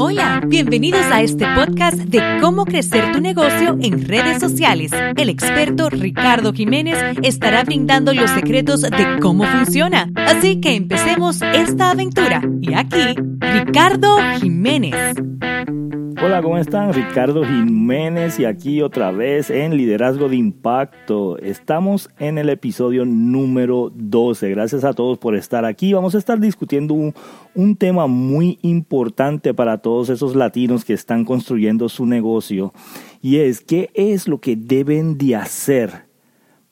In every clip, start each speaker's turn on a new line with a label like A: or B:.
A: Hola, bienvenidos a este podcast de cómo crecer tu negocio en redes sociales. El experto Ricardo Jiménez estará brindando los secretos de cómo funciona. Así que empecemos esta aventura. Y aquí, Ricardo Jiménez.
B: Hola, ¿cómo están? Ricardo Jiménez y aquí otra vez en Liderazgo de Impacto. Estamos en el episodio número 12. Gracias a todos por estar aquí. Vamos a estar discutiendo un, tema muy importante para todos esos latinos que están construyendo su negocio y es qué es lo que deben de hacer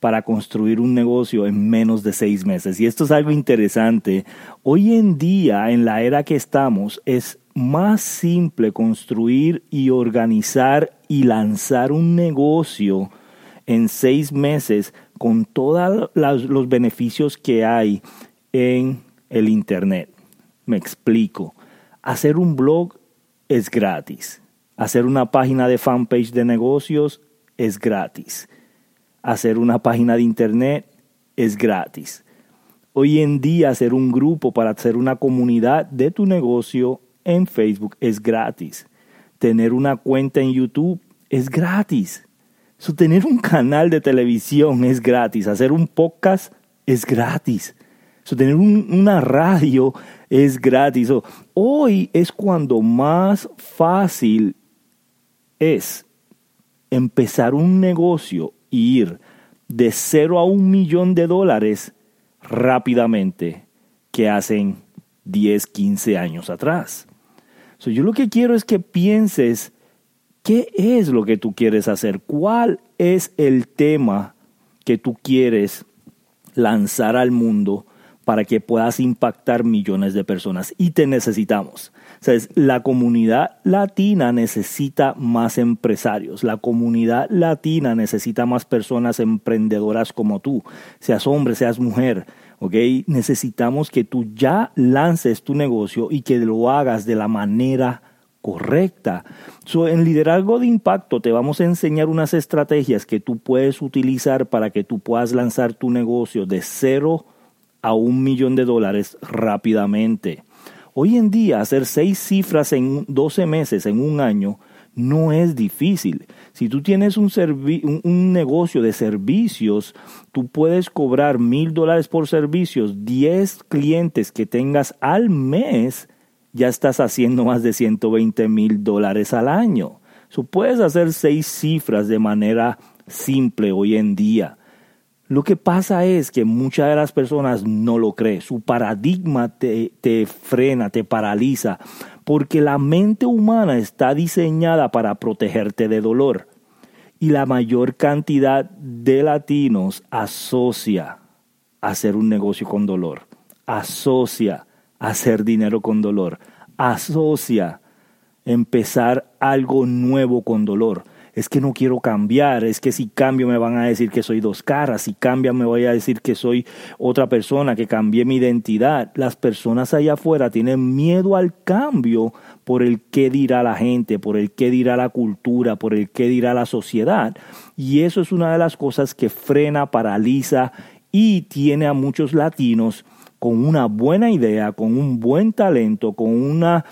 B: para construir un negocio en menos de seis meses. Y esto es algo interesante. Hoy en día, en la era que estamos, es más simple construir y organizar y lanzar un negocio en seis meses con todos los beneficios que hay en el Internet. Me explico. Hacer un blog es gratis. Hacer una página de fanpage de negocios es gratis. Hacer una página de Internet es gratis. Hoy en día hacer un grupo para hacer una comunidad de tu negocio en Facebook es gratis. Tener una cuenta en YouTube es gratis. tener un canal de televisión es gratis. Hacer un podcast es gratis. tener una radio es gratis. hoy es cuando más fácil es empezar un negocio e ir de cero a un millón de dólares rápidamente que hacen 10, 15 años atrás yo lo que quiero es que pienses qué es lo que tú quieres hacer, cuál es el tema que tú quieres lanzar al mundo para que puedas impactar millones de personas. Y te necesitamos. La comunidad latina necesita más empresarios. La comunidad latina necesita más personas emprendedoras como tú. Seas hombre, seas mujer. ¿Ok? Necesitamos que tú ya lances tu negocio y que lo hagas de la manera correcta. en liderazgo de impacto te vamos a enseñar unas estrategias que tú puedes utilizar para que tú puedas lanzar tu negocio de cero a un millón de dólares rápidamente. Hoy en día hacer seis cifras en 12 meses, en un año, no es difícil. Si tú tienes un, negocio de servicios, tú puedes cobrar mil dólares por servicios, 10 clientes que tengas al mes, ya estás haciendo más de 120 mil dólares al año. So, puedes hacer seis cifras de manera simple hoy en día. Lo que pasa es que muchas de las personas no lo creen. Su paradigma te, te frena, te paraliza porque la mente humana está diseñada para protegerte de dolor. Y la mayor cantidad de latinos asocia hacer un negocio con dolor, asocia hacer dinero con dolor, asocia empezar algo nuevo con dolor es que no quiero cambiar, es que si cambio me van a decir que soy dos caras, si cambio me voy a decir que soy otra persona, que cambié mi identidad. Las personas allá afuera tienen miedo al cambio por el qué dirá la gente, por el qué dirá la cultura, por el qué dirá la sociedad. Y eso es una de las cosas que frena, paraliza y tiene a muchos latinos con una buena idea, con un buen talento, con una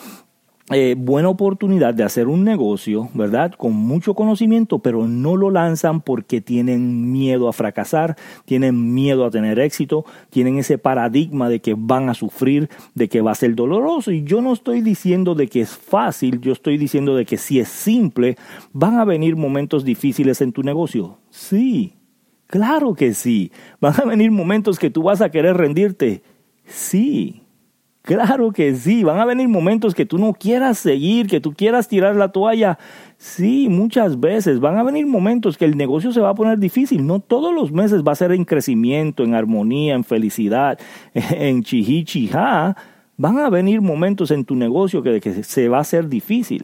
B: eh, buena oportunidad de hacer un negocio, ¿verdad? Con mucho conocimiento, pero no lo lanzan porque tienen miedo a fracasar, tienen miedo a tener éxito, tienen ese paradigma de que van a sufrir, de que va a ser doloroso. Y yo no estoy diciendo de que es fácil, yo estoy diciendo de que si es simple, van a venir momentos difíciles en tu negocio. Sí, claro que sí. Van a venir momentos que tú vas a querer rendirte. Sí, Claro que sí, van a venir momentos que tú no quieras seguir, que tú quieras tirar la toalla. Sí, muchas veces van a venir momentos que el negocio se va a poner difícil. No todos los meses va a ser en crecimiento, en armonía, en felicidad, en chihichija. Van a venir momentos en tu negocio que, que se va a hacer difícil.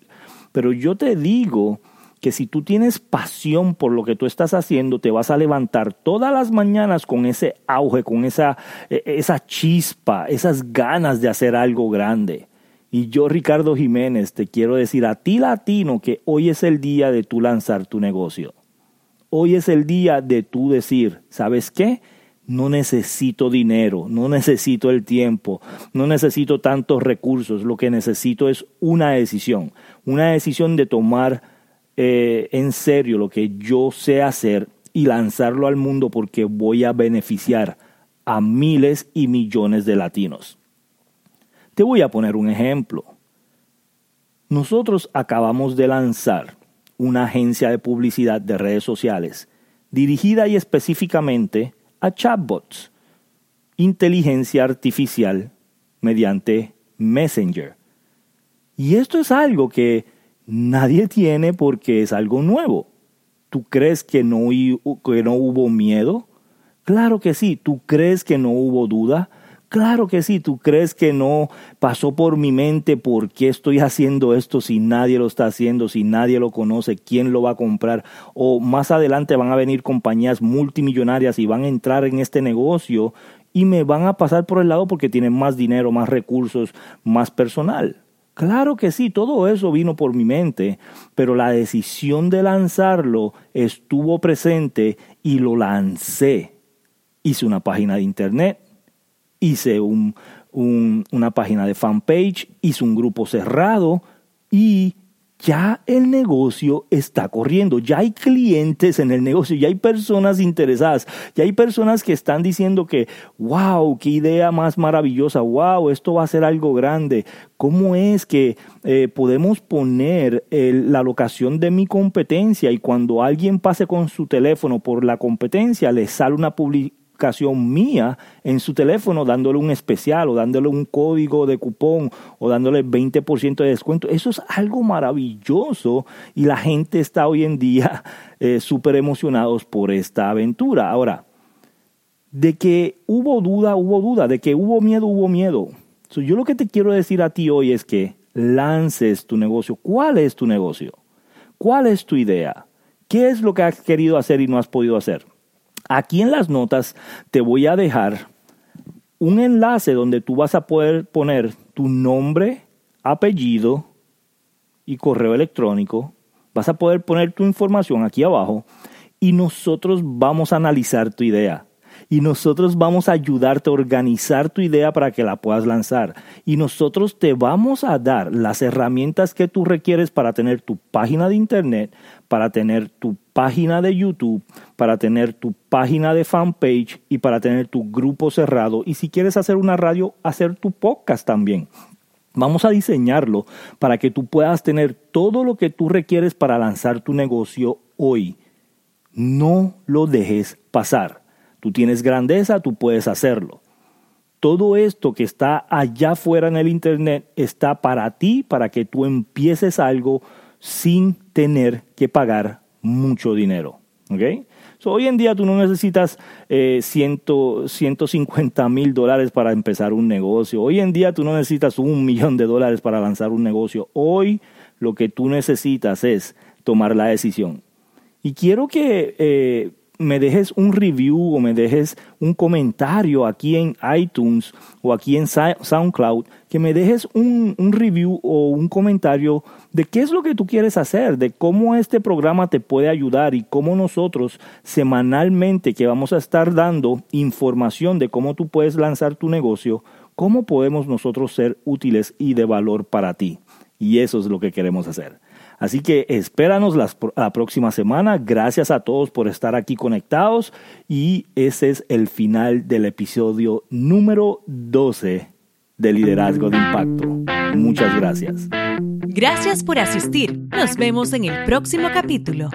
B: Pero yo te digo que si tú tienes pasión por lo que tú estás haciendo, te vas a levantar todas las mañanas con ese auge, con esa, e, esa chispa, esas ganas de hacer algo grande. Y yo, Ricardo Jiménez, te quiero decir a ti latino que hoy es el día de tú lanzar tu negocio. Hoy es el día de tú decir, ¿sabes qué? no necesito dinero, no necesito el tiempo, no necesito tantos recursos, lo que necesito es una decisión, una decisión de tomar eh, en serio lo que yo sé hacer y lanzarlo al mundo porque voy a beneficiar a miles y millones de latinos. Te voy a poner un ejemplo. Nosotros acabamos de lanzar una agencia de publicidad de redes sociales dirigida y específicamente a chatbots, inteligencia artificial mediante Messenger. Y esto es algo que nadie tiene porque es algo nuevo. ¿Tú crees que no, que no hubo miedo? Claro que sí. ¿Tú crees que no hubo duda? Claro que sí, tú crees que no pasó por mi mente por qué estoy haciendo esto si nadie lo está haciendo, si nadie lo conoce, quién lo va a comprar. O más adelante van a venir compañías multimillonarias y van a entrar en este negocio y me van a pasar por el lado porque tienen más dinero, más recursos, más personal. Claro que sí, todo eso vino por mi mente, pero la decisión de lanzarlo estuvo presente y lo lancé. Hice una página de internet, hice un, una página de fanpage, hice un grupo cerrado y ya el negocio está corriendo, ya hay clientes en el negocio, ya hay personas interesadas, ya hay personas que están diciendo que, wow, qué idea más maravillosa, wow, esto va a ser algo grande. ¿Cómo es que eh, podemos poner la locación de mi competencia y cuando alguien pase con su teléfono por la competencia, le sale una publicidad? Mía en su teléfono dándole un especial o dándole un código de cupón o dándole 20% de descuento. Eso es algo maravilloso y la gente está hoy en día eh, súper emocionados por esta aventura. Ahora, de que hubo duda, hubo duda, de que hubo miedo, hubo miedo. yo lo que te quiero decir a ti hoy es que lances tu negocio. ¿Cuál es tu negocio? ¿Cuál es tu idea? ¿Qué es lo que has querido hacer y no has podido hacer? Aquí en las notas te voy a dejar un enlace donde tú vas a poder poner tu nombre, apellido y correo electrónico. Vas a poder poner tu información aquí abajo y nosotros vamos a analizar tu idea y nosotros vamos a ayudarte a organizar tu idea para que la puedas lanzar. Y nosotros te vamos a dar las herramientas que tú requieres para tener tu página de internet, para tener tu página de YouTube, para tener tu página de fanpage y para tener tu grupo cerrado. Y si quieres hacer una radio, hacer tu podcast también. Vamos a diseñarlo para que tú puedas tener todo lo que tú requieres para lanzar tu negocio hoy. No lo dejes pasar. Tú tienes grandeza, tú puedes hacerlo. Todo esto que está allá afuera en el Internet está para ti, para que tú empieces algo sin tener que pagar mucho dinero. ¿okay? hoy en día tú no necesitas eh, 150 mil dólares para empezar un negocio. Hoy en día tú no necesitas un millón de dólares para lanzar un negocio. Hoy lo que tú necesitas es tomar la decisión. Y quiero que eh, me dejes un review o me dejes un comentario aquí en iTunes o aquí en SoundCloud, que me dejes un, review o un comentario de qué es lo que tú quieres hacer, de cómo este programa te puede ayudar y cómo nosotros semanalmente que vamos a estar dando información de cómo tú puedes lanzar tu negocio, cómo podemos nosotros ser útiles y de valor para ti. Y eso es lo que queremos hacer. Así que espéranos la, próxima semana. Gracias a todos por estar aquí conectados. Y ese es el final del episodio número 12 de Liderazgo de Impacto. Muchas gracias.
A: Gracias por asistir. Nos vemos en el próximo capítulo.